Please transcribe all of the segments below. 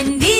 Buen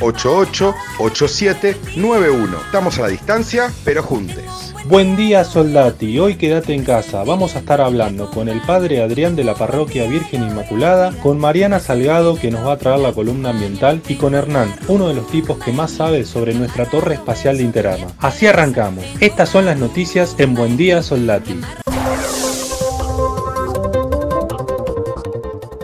88 87 91. Estamos a la distancia, pero juntes. Buen día soldati, hoy quédate en casa, vamos a estar hablando con el padre Adrián de la parroquia Virgen Inmaculada, con Mariana Salgado que nos va a traer la columna ambiental y con Hernán, uno de los tipos que más sabe sobre nuestra torre espacial de Interama. Así arrancamos, estas son las noticias en Buen día soldati.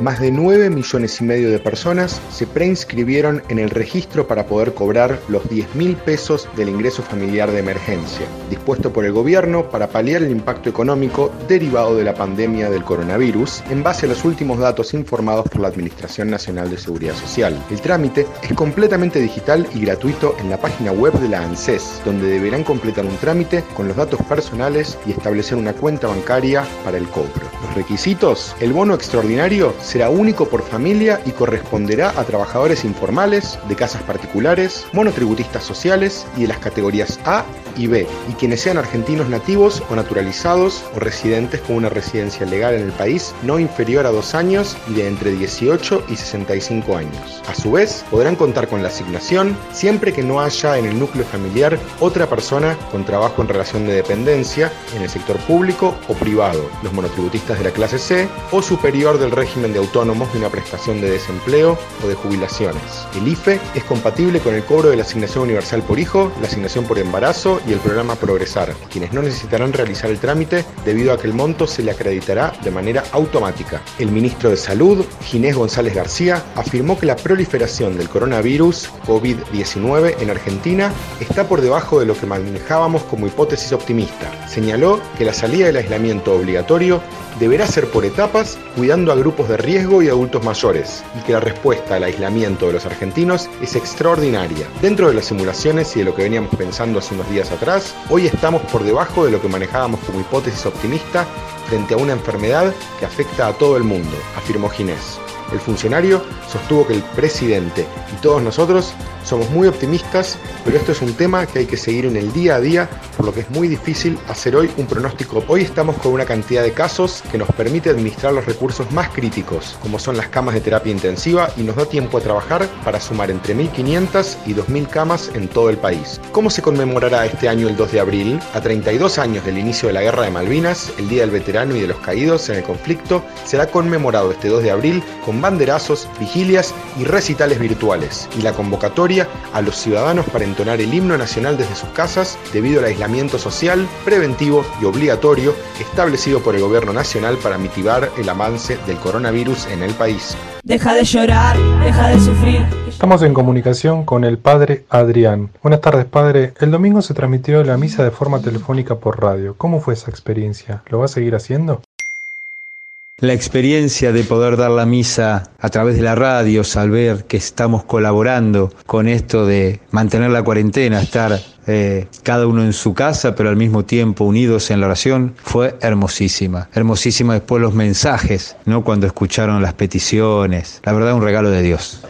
Más de 9 millones y medio de personas se preinscribieron en el registro para poder cobrar los 10 mil pesos del ingreso familiar de emergencia, dispuesto por el gobierno para paliar el impacto económico derivado de la pandemia del coronavirus, en base a los últimos datos informados por la Administración Nacional de Seguridad Social. El trámite es completamente digital y gratuito en la página web de la ANSES, donde deberán completar un trámite con los datos personales y establecer una cuenta bancaria para el cobro. Los requisitos, el bono extraordinario será único por familia y corresponderá a trabajadores informales, de casas particulares, monotributistas sociales y de las categorías A y B, y quienes sean argentinos nativos o naturalizados o residentes con una residencia legal en el país no inferior a dos años y de entre 18 y 65 años. A su vez, podrán contar con la asignación siempre que no haya en el núcleo familiar otra persona con trabajo en relación de dependencia en el sector público o privado, los monotributistas de la clase C o superior del régimen de autónomos de una prestación de desempleo o de jubilaciones. El IFE es compatible con el cobro de la asignación universal por hijo, la asignación por embarazo y el programa Progresar, quienes no necesitarán realizar el trámite debido a que el monto se le acreditará de manera automática. El ministro de Salud, Ginés González García, afirmó que la proliferación del coronavirus COVID-19 en Argentina está por debajo de lo que manejábamos como hipótesis optimista. Señaló que la salida del aislamiento obligatorio deberá ser por etapas, cuidando a grupos de riesgo y adultos mayores, y que la respuesta al aislamiento de los argentinos es extraordinaria. Dentro de las simulaciones y de lo que veníamos pensando hace unos días atrás, hoy estamos por debajo de lo que manejábamos como hipótesis optimista frente a una enfermedad que afecta a todo el mundo, afirmó Ginés. El funcionario sostuvo que el presidente y todos nosotros somos muy optimistas, pero esto es un tema que hay que seguir en el día a día, por lo que es muy difícil hacer hoy un pronóstico. Hoy estamos con una cantidad de casos que nos permite administrar los recursos más críticos, como son las camas de terapia intensiva, y nos da tiempo a trabajar para sumar entre 1.500 y 2.000 camas en todo el país. ¿Cómo se conmemorará este año el 2 de abril? A 32 años del inicio de la Guerra de Malvinas, el Día del Veterano y de los Caídos en el conflicto, será conmemorado este 2 de abril con banderazos, vigilias y recitales virtuales, y la convocatoria a los ciudadanos para entonar el himno nacional desde sus casas debido al aislamiento social, preventivo y obligatorio establecido por el gobierno nacional para mitigar el avance del coronavirus en el país. Deja de llorar, deja de sufrir. Estamos en comunicación con el padre Adrián. Buenas tardes, padre. El domingo se transmitió la misa de forma telefónica por radio. ¿Cómo fue esa experiencia? ¿Lo va a seguir haciendo? La experiencia de poder dar la misa a través de la radio, al ver que estamos colaborando con esto de mantener la cuarentena, estar eh, cada uno en su casa, pero al mismo tiempo unidos en la oración, fue hermosísima. Hermosísima después los mensajes, ¿no? Cuando escucharon las peticiones. La verdad, un regalo de Dios.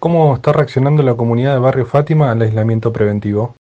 ¿Cómo está reaccionando la comunidad de Barrio Fátima al aislamiento preventivo?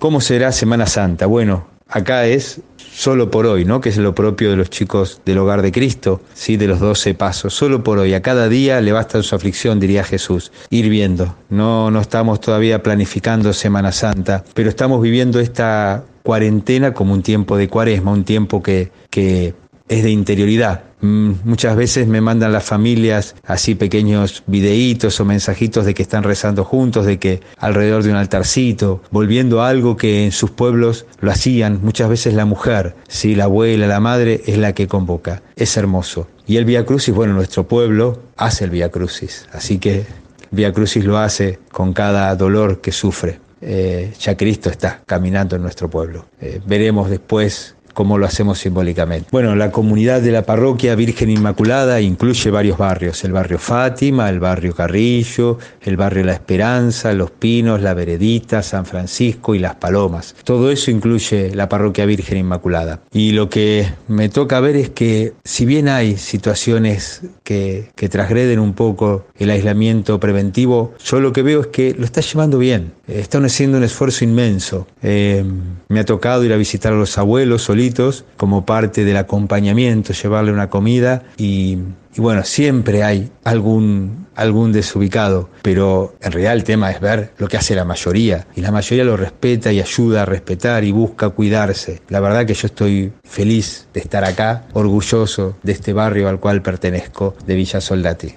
¿Cómo será Semana Santa? Bueno, acá es solo por hoy, ¿no? Que es lo propio de los chicos del hogar de Cristo, ¿sí? De los doce pasos. Solo por hoy. A cada día le basta su aflicción, diría Jesús. Ir viendo. No, no estamos todavía planificando Semana Santa, pero estamos viviendo esta cuarentena como un tiempo de cuaresma, un tiempo que, que es de interioridad. Mm, muchas veces me mandan las familias así pequeños videitos o mensajitos de que están rezando juntos, de que alrededor de un altarcito, volviendo a algo que en sus pueblos lo hacían muchas veces la mujer, ¿sí? la abuela, la madre es la que convoca. Es hermoso. Y el Via Crucis, bueno, nuestro pueblo hace el Via Crucis, así que Via Crucis lo hace con cada dolor que sufre. Eh, ya Cristo está caminando en nuestro pueblo. Eh, veremos después como lo hacemos simbólicamente. Bueno, la comunidad de la parroquia Virgen Inmaculada incluye varios barrios, el barrio Fátima, el barrio Carrillo, el barrio La Esperanza, Los Pinos, La Veredita, San Francisco y Las Palomas. Todo eso incluye la parroquia Virgen Inmaculada. Y lo que me toca ver es que si bien hay situaciones que, que transgreden un poco el aislamiento preventivo, yo lo que veo es que lo está llevando bien. Están haciendo un esfuerzo inmenso. Eh, me ha tocado ir a visitar a los abuelos solitos como parte del acompañamiento, llevarle una comida y, y bueno, siempre hay algún, algún desubicado, pero en realidad el tema es ver lo que hace la mayoría y la mayoría lo respeta y ayuda a respetar y busca cuidarse. La verdad que yo estoy feliz de estar acá, orgulloso de este barrio al cual pertenezco, de Villa Soldati.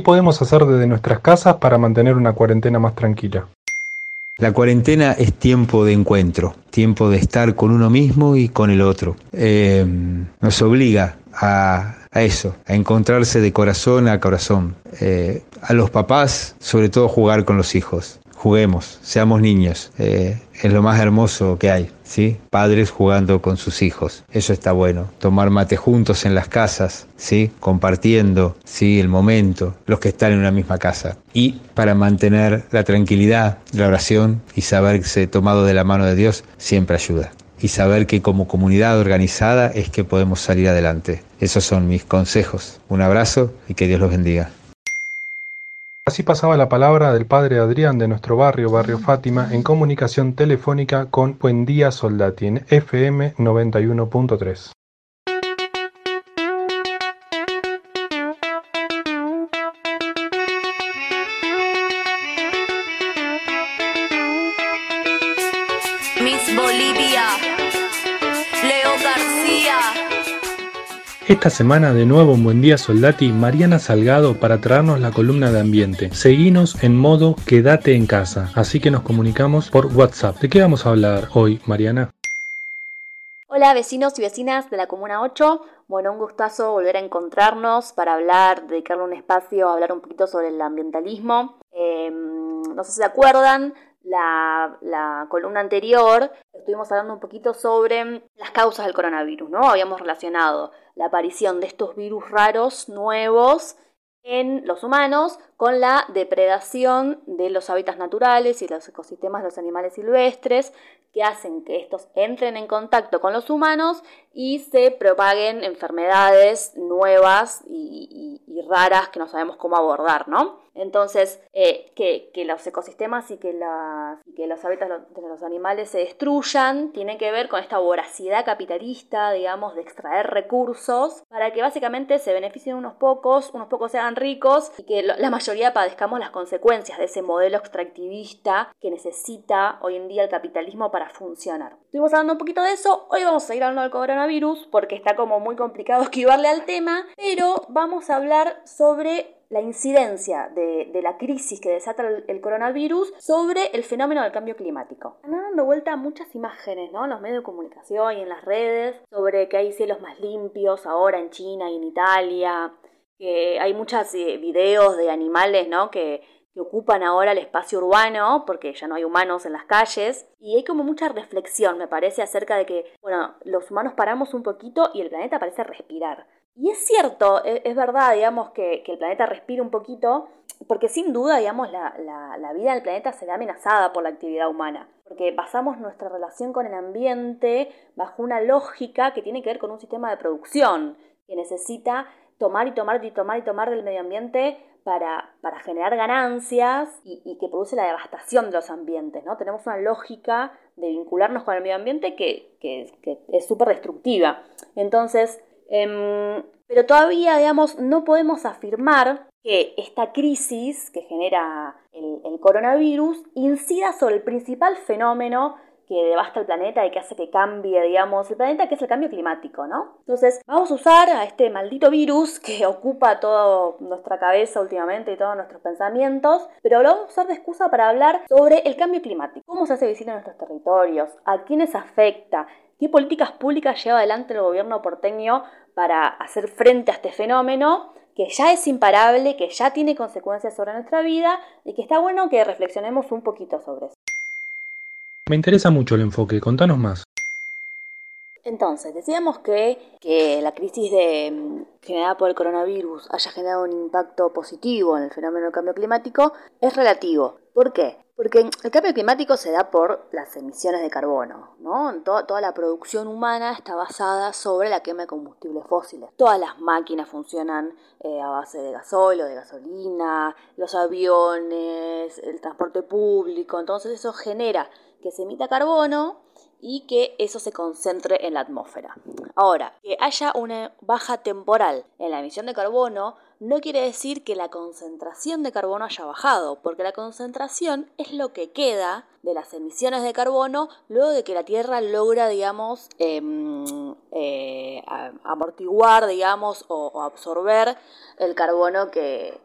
¿Qué podemos hacer desde nuestras casas para mantener una cuarentena más tranquila? La cuarentena es tiempo de encuentro, tiempo de estar con uno mismo y con el otro. Eh, nos obliga a, a, eso, a encontrarse de corazón a corazón. Eh, a los papás, sobre todo, jugar con los hijos. Juguemos, seamos niños. Eh, es lo más hermoso que hay. ¿Sí? Padres jugando con sus hijos. Eso está bueno. Tomar mate juntos en las casas, ¿sí? Compartiendo, ¿sí? El momento, los que están en una misma casa. Y para mantener la tranquilidad, la oración y saberse tomado de la mano de Dios siempre ayuda. Y saber que como comunidad organizada es que podemos salir adelante. Esos son mis consejos. Un abrazo y que Dios los bendiga. Así pasaba la palabra del padre Adrián de nuestro barrio, Barrio Fátima, en comunicación telefónica con Buen Día Soldati en FM 91.3. Esta semana de nuevo en Buen Día Soldati, Mariana Salgado para traernos la columna de ambiente. Seguinos en modo quédate en casa, así que nos comunicamos por WhatsApp. ¿De qué vamos a hablar hoy, Mariana? Hola vecinos y vecinas de la Comuna 8. Bueno, un gustazo volver a encontrarnos para hablar, dedicarle un espacio a hablar un poquito sobre el ambientalismo. Eh, no sé si se acuerdan, la, columna anterior estuvimos hablando un poquito sobre las causas del coronavirus, ¿no? Habíamos relacionado la aparición de estos virus raros nuevos en los humanos con la depredación de los hábitats naturales y los ecosistemas de los animales silvestres que hacen que estos entren en contacto con los humanos y se propaguen enfermedades nuevas y, y, raras que no sabemos cómo abordar, ¿no? Entonces, eh, que, los ecosistemas y que, los hábitats de los animales se destruyan tiene que ver con esta voracidad capitalista, digamos, de extraer recursos para que básicamente se beneficien unos pocos, unos pocos sean ricos y que la mayoría padezcamos las consecuencias de ese modelo extractivista que necesita hoy en día el capitalismo para funcionar. Estuvimos hablando un poquito de eso, hoy vamos a seguir hablando del coronavirus porque está como muy complicado esquivarle al tema, pero vamos a hablar sobre la incidencia de, la crisis que desata el, coronavirus sobre el fenómeno del cambio climático. Han dando vuelta muchas imágenes ¿no? en los medios de comunicación y en las redes sobre que hay cielos más limpios ahora en China y en Italia, que hay muchos eh, videos de animales ¿no? que, que ocupan ahora el espacio urbano porque ya no hay humanos en las calles y hay como mucha reflexión me parece acerca de que bueno los humanos paramos un poquito y el planeta parece respirar y es cierto, es, es verdad, digamos, que, que, el planeta respira un poquito, porque sin duda, digamos, la, la, vida del planeta se ve amenazada por la actividad humana, porque basamos nuestra relación con el ambiente bajo una lógica que tiene que ver con un sistema de producción, que necesita tomar y tomar y tomar y tomar del medio ambiente para, para generar ganancias y, y, que produce la devastación de los ambientes, ¿no? Tenemos una lógica de vincularnos con el medio ambiente que, que, que es súper destructiva. Entonces, Eh, pero todavía, digamos, no podemos afirmar que esta crisis que genera el, el, coronavirus incida sobre el principal fenómeno que devasta el planeta y que hace que cambie, digamos, el planeta, que es el cambio climático, ¿no? Entonces, vamos a usar a este maldito virus que ocupa toda nuestra cabeza últimamente y todos nuestros pensamientos, pero lo vamos a usar de excusa para hablar sobre el cambio climático, cómo se hace visible en nuestros territorios, a quiénes afecta, qué políticas públicas lleva adelante el gobierno porteño para hacer frente a este fenómeno que ya es imparable, que ya tiene consecuencias sobre nuestra vida y que está bueno que reflexionemos un poquito sobre eso. Me interesa mucho el enfoque, contanos más. Entonces, decíamos que, que la crisis de, generada por el coronavirus haya generado un impacto positivo en el fenómeno del cambio climático es relativo. ¿Por qué? Porque el cambio climático se da por las emisiones de carbono, ¿no? Toda, la producción humana está basada sobre la quema de combustibles fósiles. Todas las máquinas funcionan eh, a base de gasóleo, de gasolina, los aviones, el transporte público, entonces eso genera que se emita carbono y que eso se concentre en la atmósfera. Ahora, que haya una baja temporal en la emisión de carbono no quiere decir que la concentración de carbono haya bajado, porque la concentración es lo que queda de las emisiones de carbono luego de que la Tierra logra, digamos, em, eh, amortiguar, digamos, o, absorber el carbono que,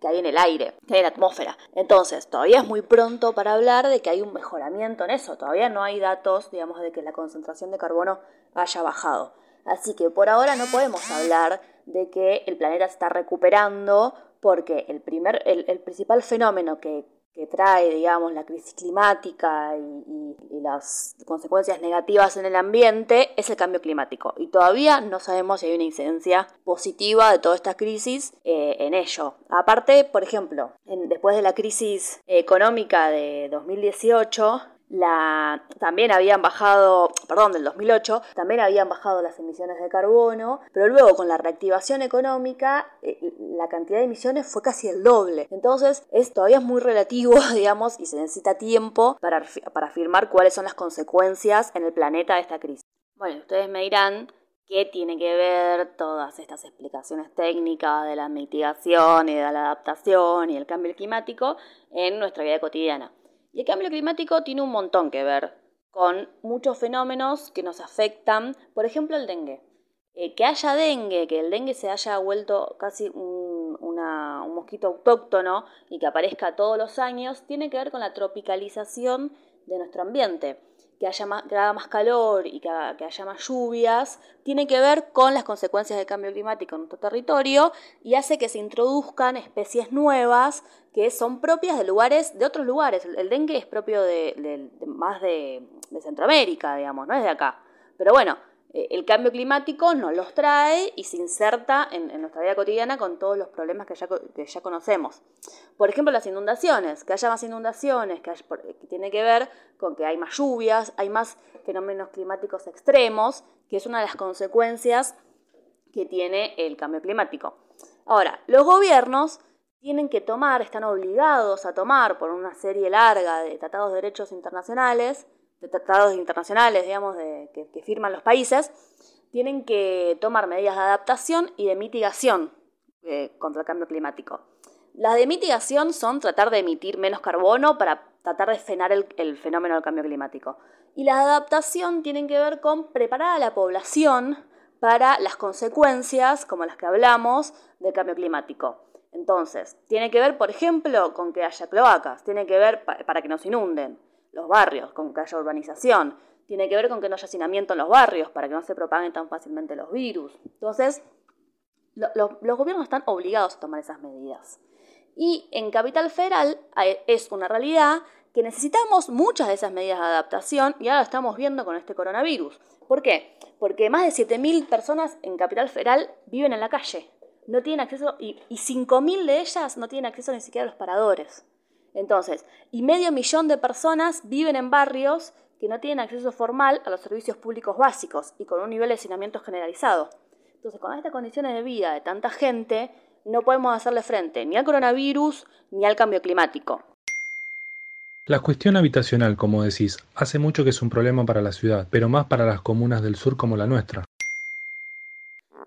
que, hay en el aire, que hay en la atmósfera. Entonces, todavía es muy pronto para hablar de que hay un mejoramiento en eso, todavía no hay datos, digamos, de que la concentración de carbono haya bajado. Así que por ahora no podemos hablar de que el planeta está recuperando porque el, primer, el, principal fenómeno que, trae, digamos, la crisis climática y, las consecuencias negativas en el ambiente es el cambio climático. Y todavía no sabemos si hay una incidencia positiva de toda esta crisis eh, en ello. Aparte, por ejemplo, después de la crisis económica de 2018, la, también habían bajado, perdón, del 2008, también habían bajado las emisiones de carbono, pero luego con la reactivación económica eh, la cantidad de emisiones fue casi el doble. Entonces es todavía es muy relativo, digamos, y se necesita tiempo para, para afirmar cuáles son las consecuencias en el planeta de esta crisis. Bueno, ustedes me dirán qué tiene que ver todas estas explicaciones técnicas de la mitigación y de la adaptación y el cambio climático en nuestra vida cotidiana. Y el cambio climático tiene un montón que ver con muchos fenómenos que nos afectan, por ejemplo el dengue. Eh, que haya dengue, que el dengue se haya vuelto casi un, un mosquito autóctono y que aparezca todos los años, tiene que ver con la tropicalización de nuestro ambiente que haya más, haga más calor y que, haya más lluvias, tiene que ver con las consecuencias del cambio climático en nuestro territorio y hace que se introduzcan especies nuevas que son propias de lugares, de otros lugares. El, dengue es propio de, más de, de Centroamérica, digamos, no es de acá. Pero bueno, el cambio climático nos los trae y se inserta en, nuestra vida cotidiana con todos los problemas que ya, conocemos. Por ejemplo, las inundaciones, que haya más inundaciones, que, que, tiene que ver con que hay más lluvias, hay más fenómenos climáticos extremos, que es una de las consecuencias que tiene el cambio climático. Ahora, los gobiernos tienen que tomar, están obligados a tomar por una serie larga de tratados de derechos internacionales, de tratados internacionales, digamos, que, firman los países, tienen que tomar medidas de adaptación y de mitigación eh, contra el cambio climático. Las de mitigación son tratar de emitir menos carbono para tratar de frenar el, el, fenómeno del cambio climático. Y las de adaptación tienen que ver con preparar a la población para las consecuencias, como las que hablamos, del cambio climático. Entonces, tiene que ver, por ejemplo, con que haya cloacas, tiene que ver para que nos inunden, los barrios, con que haya urbanización. Tiene que ver con que no haya hacinamiento en los barrios para que no se propaguen tan fácilmente los virus. Entonces, los gobiernos están obligados a tomar esas medidas. Y en Capital Federal es una realidad que necesitamos muchas de esas medidas de adaptación y ahora lo estamos viendo con este coronavirus. ¿Por qué? Porque más de 7.000 personas en Capital Federal viven en la calle. No tienen acceso y, y 5.000 de ellas no tienen acceso ni siquiera a los paradores. Entonces, y medio millón de personas viven en barrios que no tienen acceso formal a los servicios públicos básicos y con un nivel de hacinamiento generalizado. Entonces, con estas condiciones de vida de tanta gente, no podemos hacerle frente ni al coronavirus ni al cambio climático. La cuestión habitacional, como decís, hace mucho que es un problema para la ciudad, pero más para las comunas del sur como la nuestra.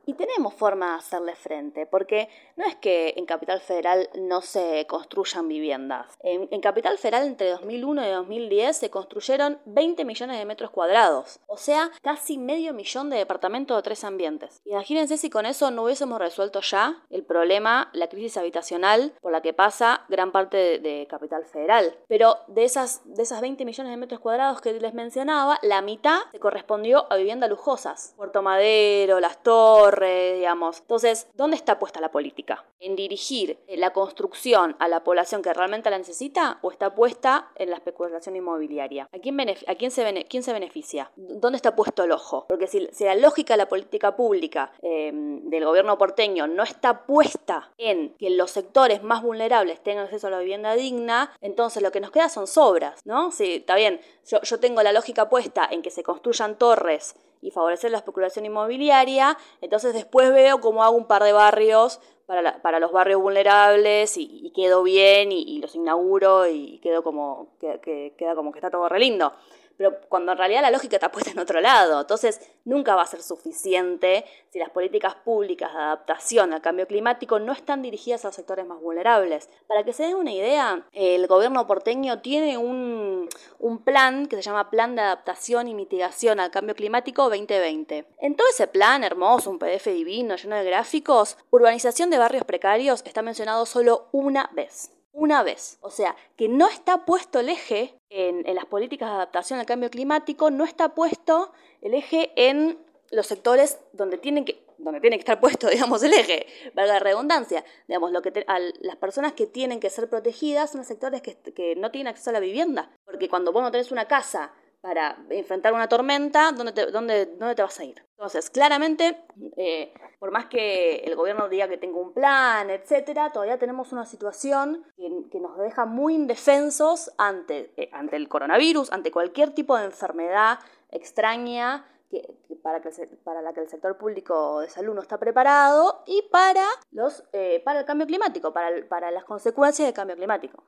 Y tenemos forma de hacerle frente, porque no es que en Capital Federal no se construyan viviendas. En, Capital Federal entre 2001 y 2010 se construyeron 20 millones de metros cuadrados, o sea, casi medio millón de departamentos de tres ambientes. Imagínense si con eso no hubiésemos resuelto ya el problema, la crisis habitacional por la que pasa gran parte de, Capital Federal. Pero de esas, de esas 20 millones de metros cuadrados que les mencionaba, la mitad se correspondió a viviendas lujosas. Puerto Madero, Las Torres, digamos. Entonces, ¿dónde está puesta la política? ¿En dirigir eh, la construcción a la población que realmente la necesita o está puesta en la especulación inmobiliaria? ¿A quién, a quién, se, quién se beneficia? ¿Dónde está puesto el ojo? Porque si, la lógica de la política pública em, del gobierno porteño no está puesta en que los sectores más vulnerables tengan acceso a la vivienda digna, entonces lo que nos queda son sobras, ¿no? Sí, está bien, yo, yo tengo la lógica puesta en que se construyan torres y favorecer la especulación inmobiliaria, entonces después veo cómo hago un par de barrios para, para los barrios vulnerables y, quedo bien y, los inauguro y quedo como, que, queda como que está todo re lindo pero cuando en realidad la lógica está puesta en otro lado. Entonces, nunca va a ser suficiente si las políticas públicas de adaptación al cambio climático no están dirigidas a sectores más vulnerables. Para que se den una idea, el gobierno porteño tiene un, un plan que se llama Plan de Adaptación y Mitigación al Cambio Climático 2020. En todo ese plan, hermoso, un PDF divino, lleno de gráficos, urbanización de barrios precarios está mencionado solo una vez una vez. O sea, que no está puesto el eje en, las políticas de adaptación al cambio climático, no está puesto el eje en los sectores donde tienen que donde tiene que estar puesto, digamos, el eje, valga la redundancia. Digamos, lo que las personas que tienen que ser protegidas son los sectores que, que, no tienen acceso a la vivienda. Porque cuando vos no tenés una casa para enfrentar una tormenta, ¿dónde te, dónde, dónde te vas a ir? Entonces, claramente, eh, por más que el gobierno diga que tenga un plan, etcétera, todavía tenemos una situación que, nos deja muy indefensos ante, eh, ante el coronavirus, ante cualquier tipo de enfermedad extraña que, para, que para la que el sector público de salud no está preparado y para, los, eh, para el cambio climático, para, para las consecuencias del cambio climático.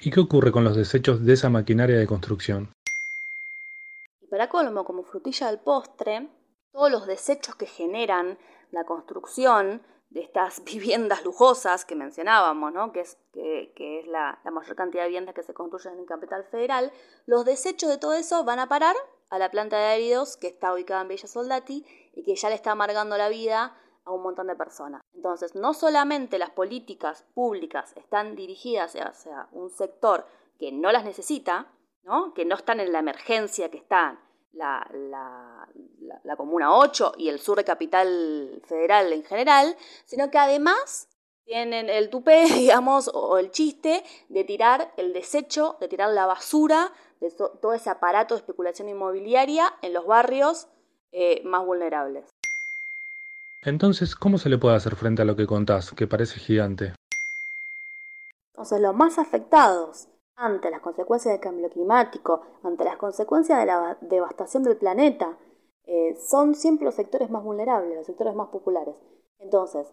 ¿Y qué ocurre con los desechos de esa maquinaria de construcción? Y para colmo, como frutilla del postre, todos los desechos que generan la construcción de estas viviendas lujosas que mencionábamos, ¿no? que es, la, mayor cantidad de viviendas que se construyen en capital federal, los desechos de todo eso van a parar a la planta de áridos que está ubicada en Villa Soldati y que ya le está amargando la vida a un montón de personas. Entonces, no solamente las políticas públicas están dirigidas hacia un sector que no las necesita, ¿no? que no están en la emergencia que están la, la, Comuna 8 y el sur de Capital Federal en general, sino que además tienen el tupé, digamos, o el chiste de tirar el desecho, de tirar la basura de todo ese aparato de especulación inmobiliaria en los barrios eh, más vulnerables. Entonces, ¿cómo se le puede hacer frente a lo que contás, que parece gigante? Entonces, los más afectados ante las consecuencias del cambio climático, ante las consecuencias de la devastación del planeta, eh, son siempre los sectores más vulnerables, los sectores más populares. Entonces,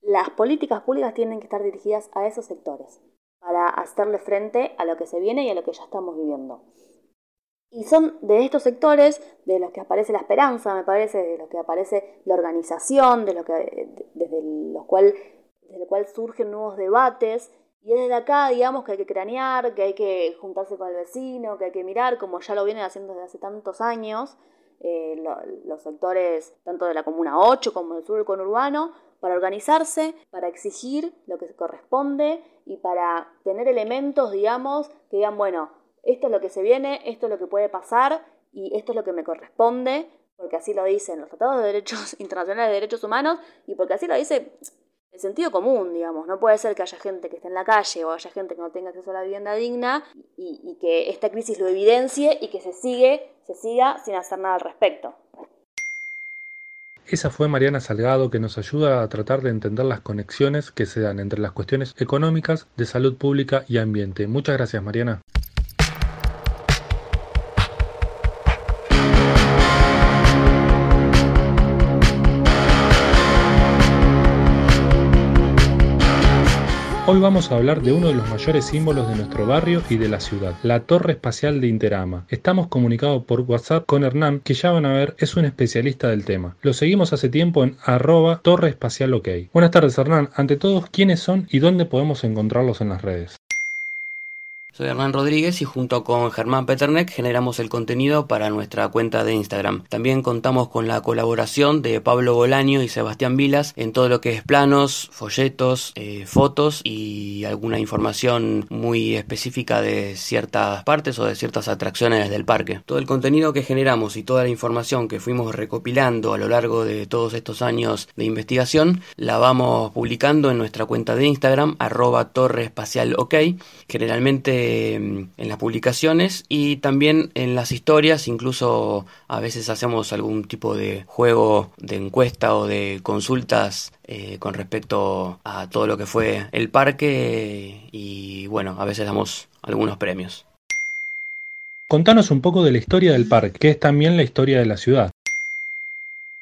las políticas públicas tienen que estar dirigidas a esos sectores para hacerle frente a lo que se viene y a lo que ya estamos viviendo. Y son de estos sectores de los que aparece la esperanza, me parece, de los que aparece la organización, de lo que, desde los cual, desde el cual surgen nuevos debates. Y es desde acá, digamos, que hay que cranear, que hay que juntarse con el vecino, que hay que mirar, como ya lo vienen haciendo desde hace tantos años, eh, los sectores tanto de la Comuna 8 como del sur del conurbano, para organizarse, para exigir lo que corresponde y para tener elementos, digamos, que digan, bueno, esto es lo que se viene, esto es lo que puede pasar y esto es lo que me corresponde, porque así lo dicen los tratados de derechos internacionales de derechos humanos y porque así lo dice el sentido común, digamos. No puede ser que haya gente que esté en la calle o haya gente que no tenga acceso a la vivienda digna y, que esta crisis lo evidencie y que se sigue, se siga sin hacer nada al respecto. Esa fue Mariana Salgado que nos ayuda a tratar de entender las conexiones que se dan entre las cuestiones económicas, de salud pública y ambiente. Muchas gracias Mariana. Hoy vamos a hablar de uno de los mayores símbolos de nuestro barrio y de la ciudad, la Torre Espacial de Interama. Estamos comunicados por WhatsApp con Hernán, que ya van a ver es un especialista del tema. Lo seguimos hace tiempo en arroba Torre Espacial. Buenas tardes Hernán, ante todo, ¿quiénes son y dónde podemos encontrarlos en las redes? Soy Hernán Rodríguez y junto con Germán Peternek generamos el contenido para nuestra cuenta de Instagram. También contamos con la colaboración de Pablo Bolaño y Sebastián Vilas en todo lo que es planos, folletos, eh, fotos y alguna información muy específica de ciertas partes o de ciertas atracciones del parque. Todo el contenido que generamos y toda la información que fuimos recopilando a lo largo de todos estos años de investigación la vamos publicando en nuestra cuenta de Instagram arroba torre. Generalmente en las publicaciones y también en las historias, incluso a veces hacemos algún tipo de juego de encuesta o de consultas eh, con respecto a todo lo que fue el parque y bueno, a veces damos algunos premios. Contanos un poco de la historia del parque, que es también la historia de la ciudad.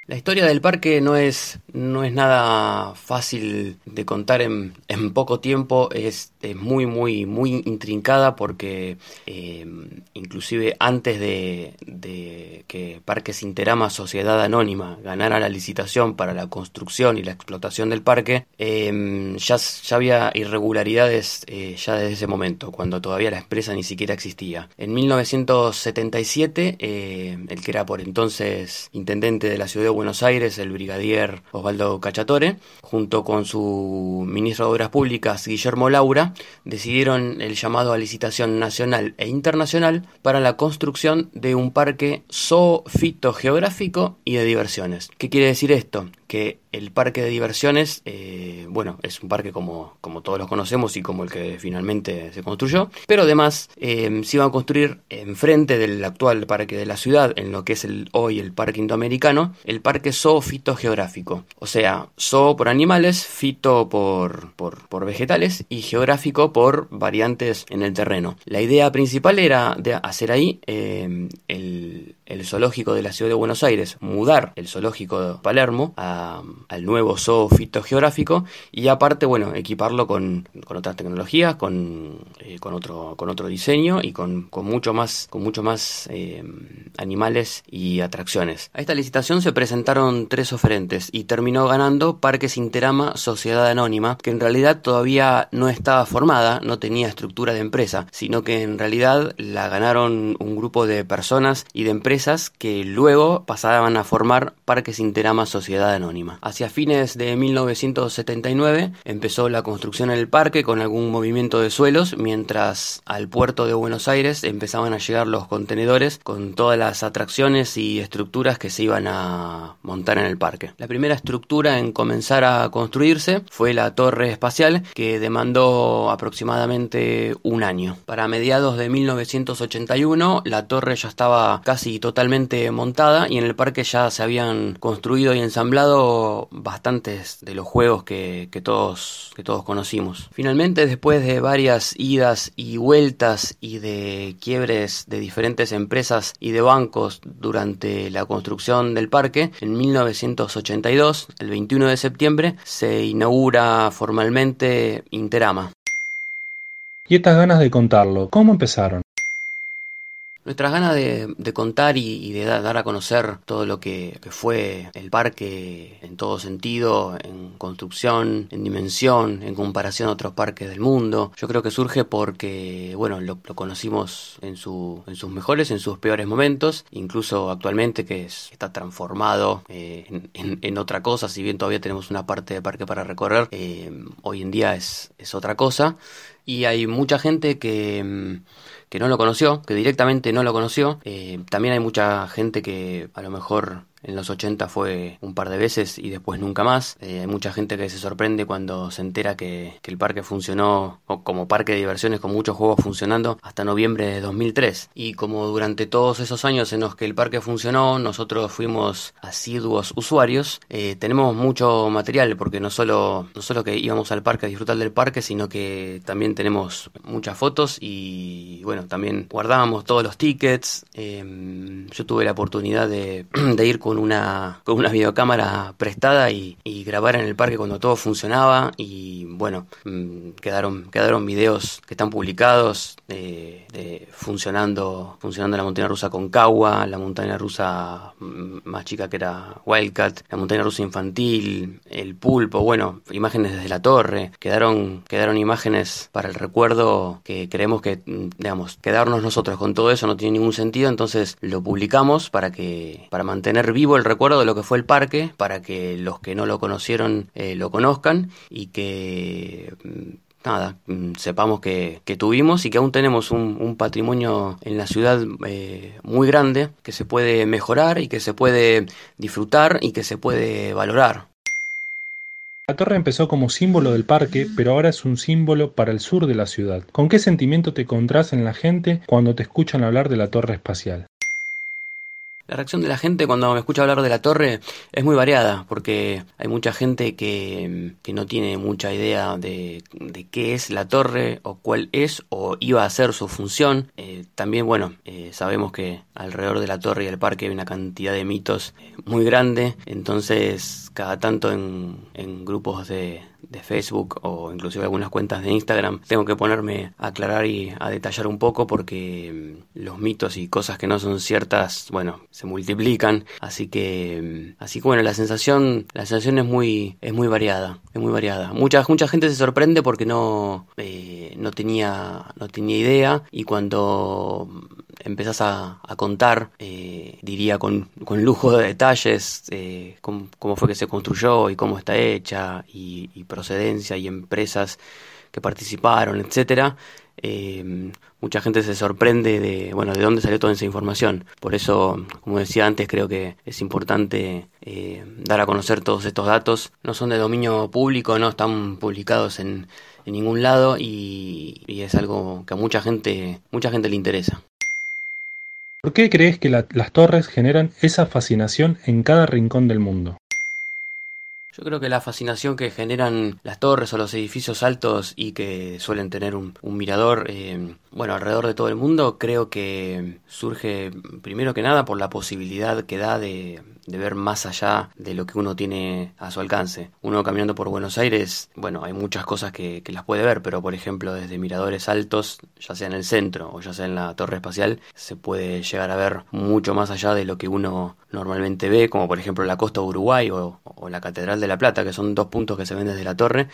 La historia del parque no es, no es nada fácil de contar en, poco tiempo, es, es, muy, muy, muy intrincada porque eh, inclusive antes de, de, que Parques Interama Sociedad Anónima ganara la licitación para la construcción y la explotación del parque, eh, ya, ya, había irregularidades eh, ya desde ese momento, cuando todavía la empresa ni siquiera existía. En 1977, eh, el que era por entonces intendente de la ciudad de Buenos Aires, el brigadier Osvaldo Cachatore, junto con su ministro de Obras Públicas, Guillermo Laura, decidieron el llamado a licitación nacional e internacional para la construcción de un parque zoofitogeográfico y de diversiones. ¿Qué quiere decir esto? Que el parque de diversiones, eh, bueno, es un parque como, como todos los conocemos y como el que finalmente se construyó, pero además eh, se iba a construir enfrente del actual parque de la ciudad, en lo que es el, hoy el parque indoamericano, el parque zoofitogeográfico. O sea, zoo por animales, fito por, por, por, vegetales y geográfico por variantes en el terreno. La idea principal era de hacer ahí eh, el, el zoológico de la ciudad de Buenos Aires, mudar el zoológico de Palermo a al nuevo zoo fitogeográfico y aparte, bueno, equiparlo con, con otras tecnologías, con, eh, con, otro, con otro diseño y con, con mucho más, con mucho más eh, animales y atracciones. A esta licitación se presentaron tres oferentes y terminó ganando Parques Interama Sociedad Anónima, que en realidad todavía no estaba formada, no tenía estructura de empresa, sino que en realidad la ganaron un grupo de personas y de empresas que luego pasaban a formar Parques Interama Sociedad Anónima. Hacia fines de 1979 empezó la construcción en el parque con algún movimiento de suelos, mientras al puerto de Buenos Aires empezaban a llegar los contenedores con todas las atracciones y estructuras que se iban a montar en el parque. La primera estructura en comenzar a construirse fue la torre espacial que demandó aproximadamente un año. Para mediados de 1981 la torre ya estaba casi totalmente montada y en el parque ya se habían construido y ensamblado bastantes de los juegos que, que, todos, que todos conocimos. Finalmente, después de varias idas y vueltas y de quiebres de diferentes empresas y de bancos durante la construcción del parque, en 1982, el 21 de septiembre, se inaugura formalmente Interama. Y estas ganas de contarlo, ¿cómo empezaron? Nuestras ganas de, contar y, de dar a conocer todo lo que, fue el parque en todo sentido, en construcción, en dimensión, en comparación a otros parques del mundo, yo creo que surge porque, bueno, lo, conocimos en, su, en sus mejores, en sus peores momentos, incluso actualmente que es, está transformado eh, en, otra cosa, si bien todavía tenemos una parte de parque para recorrer, eh, hoy en día es, es otra cosa. Y hay mucha gente que que no lo conoció, que directamente no lo conoció. Eh, también hay mucha gente que a lo mejor en los 80 fue un par de veces y después nunca más. Eh, hay mucha gente que se sorprende cuando se entera que, que, el parque funcionó como parque de diversiones con muchos juegos funcionando hasta noviembre de 2003. Y como durante todos esos años en los que el parque funcionó, nosotros fuimos asiduos usuarios, eh, tenemos mucho material porque no solo, no solo que íbamos al parque a disfrutar del parque, sino que también tenemos muchas fotos y bueno, también guardábamos todos los tickets. Eh, yo tuve la oportunidad de, de ir con una, con una videocámara prestada y, grabar en el parque cuando todo funcionaba. Y bueno, mm, quedaron, quedaron videos que están publicados de, funcionando, funcionando la montaña rusa con Kawa, la montaña rusa mm, más chica que era Wildcat, la montaña rusa infantil, el pulpo, bueno, imágenes desde la torre, quedaron, quedaron imágenes para el recuerdo que creemos que, mm, digamos, quedarnos nosotros con todo eso no tiene ningún sentido, entonces lo publicamos para que, para mantener vivo el recuerdo de lo que fue el parque, para que los que no lo conocieron eh, lo conozcan y que mm, nada, mm, sepamos que, tuvimos y que aún tenemos un, patrimonio en la ciudad eh, muy grande que se puede mejorar y que se puede disfrutar y que se puede valorar. La torre empezó como símbolo del parque, pero ahora es un símbolo para el sur de la ciudad. ¿Con qué sentimiento te encontrás en la gente cuando te escuchan hablar de la torre espacial? La reacción de la gente cuando me escucha hablar de la torre es muy variada, porque hay mucha gente que, no tiene mucha idea de, qué es la torre o cuál es o iba a ser su función. Eh, también, bueno, eh, sabemos que alrededor de la torre y el parque hay una cantidad de mitos muy grande, entonces cada tanto en grupos de, de Facebook o inclusive algunas cuentas de Instagram, tengo que ponerme a aclarar y a detallar un poco porque mm, los mitos y cosas que no son ciertas, bueno, se multiplican, así que mm, así que bueno, la sensación la sensación es muy es muy variada, es muy variada. Mucha mucha gente se sorprende porque no eh, no tenía no tenía idea y cuando empezás a, contar, eh, diría con, con, lujo de detalles, eh, cómo, fue que se construyó y cómo está hecha y, procedencia y empresas que participaron, etcétera. Eh, mucha gente se sorprende de bueno de dónde salió toda esa información por eso como decía antes creo que es importante dar a conocer todos estos datos no son de dominio público no están publicados en, en ningún lado y, y, es algo que a mucha gente mucha gente le interesa ¿Por qué crees que las torres generan esa fascinación en cada rincón del mundo? Yo creo que la fascinación que generan las torres o los edificios altos y que suelen tener un, mirador, eh, bueno, alrededor de todo el mundo, creo que surge primero que nada por la posibilidad que da de, de ver más allá de lo que uno tiene a su alcance. Uno caminando por Buenos Aires, bueno, hay muchas cosas que, las puede ver, pero por ejemplo desde miradores altos, ya sea en el centro o ya sea en la torre espacial, se puede llegar a ver mucho más allá de lo que uno normalmente ve, como por ejemplo la costa de Uruguay o, o la Catedral de la Plata, que son dos puntos que se ven desde la torre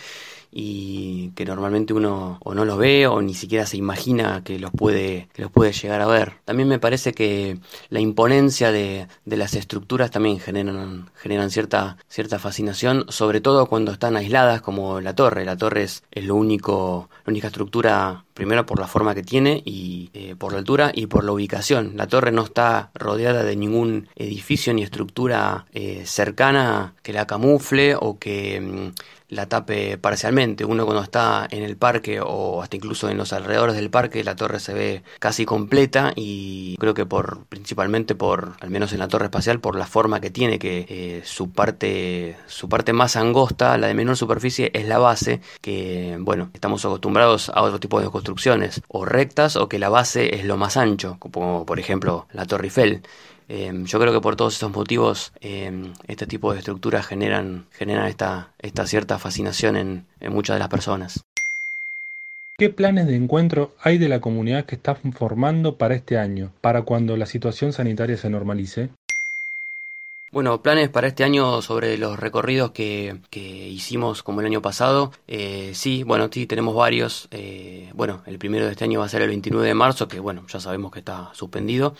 y que normalmente uno o no los ve o ni siquiera se imagina que los puede, que los puede llegar a ver. También me parece que la imponencia de, de las estructuras también generan, generan cierta, cierta fascinación, sobre todo cuando están aisladas como la torre. La torre es, es lo único, la única estructura primero por la forma que tiene y eh, por la altura y por la ubicación. La torre no está rodeada de ningún edificio ni estructura eh, cercana que la camufle o que mm, la tape parcialmente. Uno cuando está en el parque o hasta incluso en los alrededores del parque, la torre se ve casi completa y creo que por principalmente por, al menos en la torre espacial, por la forma que tiene, que eh, su parte, su parte más angosta, la de menor superficie, es la base, que bueno, estamos acostumbrados a otro tipo de construcciones, o rectas, o que la base es lo más ancho, como por ejemplo la Torre Eiffel. Em, yo creo que por todos estos motivos em, este tipo de estructuras generan, generan esta, esta cierta fascinación en, en muchas de las personas. ¿Qué planes de encuentro hay de la comunidad que está formando para este año, para cuando la situación sanitaria se normalice? Bueno, planes para este año sobre los recorridos que, que hicimos como el año pasado. Eh, sí, bueno, sí, tenemos varios. Eh, bueno, el primero de este año va a ser el 29 de marzo, que bueno, ya sabemos que está suspendido.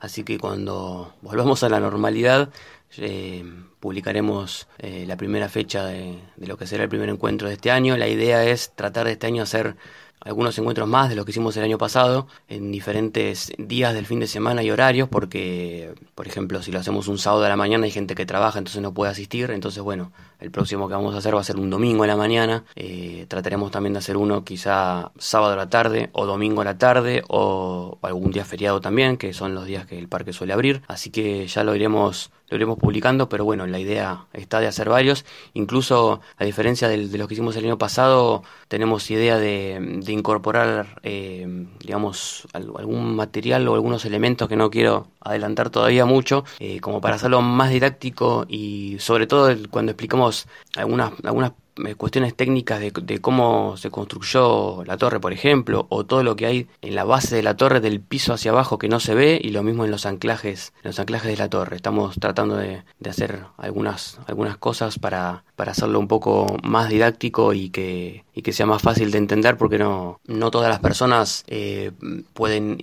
Así que cuando volvamos a la normalidad, eh, publicaremos eh, la primera fecha de, de, lo que será el primer encuentro de este año. La idea es tratar de este año hacer algunos encuentros más de los que hicimos el año pasado en diferentes días del fin de semana y horarios porque por ejemplo si lo hacemos un sábado a la mañana hay gente que trabaja entonces no puede asistir. Entonces bueno el próximo que vamos a hacer va a ser un domingo a la mañana. Eh, trataremos también de hacer uno quizá sábado a la tarde o domingo a la tarde o algún día feriado también que son los días que el parque suele abrir. Así que ya lo iremos lo iremos publicando, pero bueno, la idea está de hacer varios. Incluso, a diferencia de, de los que hicimos el año pasado, tenemos idea de, incorporar, eh, digamos, algún material o algunos elementos que no quiero adelantar todavía mucho, eh, como para hacerlo más didáctico y sobre todo cuando explicamos algunas, algunas cuestiones técnicas de, cómo se construyó la torre, por ejemplo, o todo lo que hay en la base de la torre del piso hacia abajo que no se ve y lo mismo en los anclajes, en los anclajes de la torre. Estamos tratando de, hacer algunas, algunas cosas para, para hacerlo un poco más didáctico y que, y que sea más fácil de entender porque no, no todas las personas eh, pueden,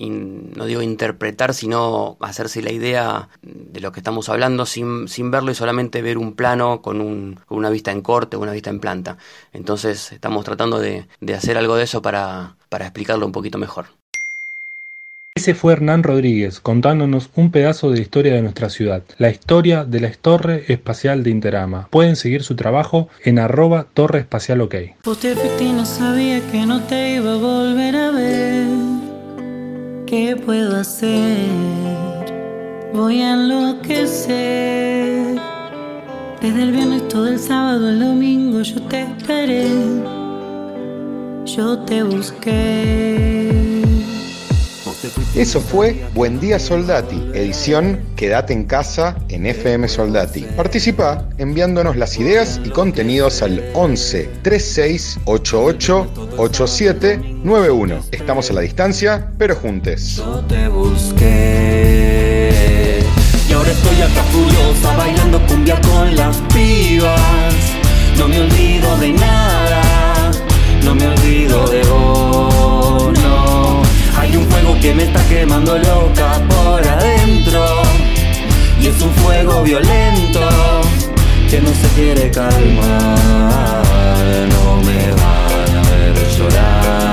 no digo interpretar, sino hacerse la idea de lo que estamos hablando sin, sin verlo y solamente ver un plano con, un, con una vista en corte una vista en planta. Entonces estamos tratando de, hacer algo de eso para, para explicarlo un poquito mejor. Ese fue Hernán Rodríguez contándonos un pedazo de la historia de nuestra ciudad, la historia de la Torre Espacial de Interama. Pueden seguir su trabajo en arroba Torre Espacial OK. no sabía que no te iba a volver a ver. ¿Qué puedo hacer? Voy a enloquecer. Desde el viernes todo el sábado, el domingo yo te esperé. Yo te busqué. Eso fue Buen Día Soldati, edición Quédate en casa en FM Soldati. Participa enviándonos las ideas y contenidos al 11 36 88 87 91. Estamos a la distancia, pero juntes. Yo te busqué estoy acá furiosa bailando cumbia con las pibas. No me olvido de nada, no me olvido de vos. Hay un fuego que me está quemando loca por adentro. Y es un fuego violento que no se quiere calmar. No me van a ver llorar.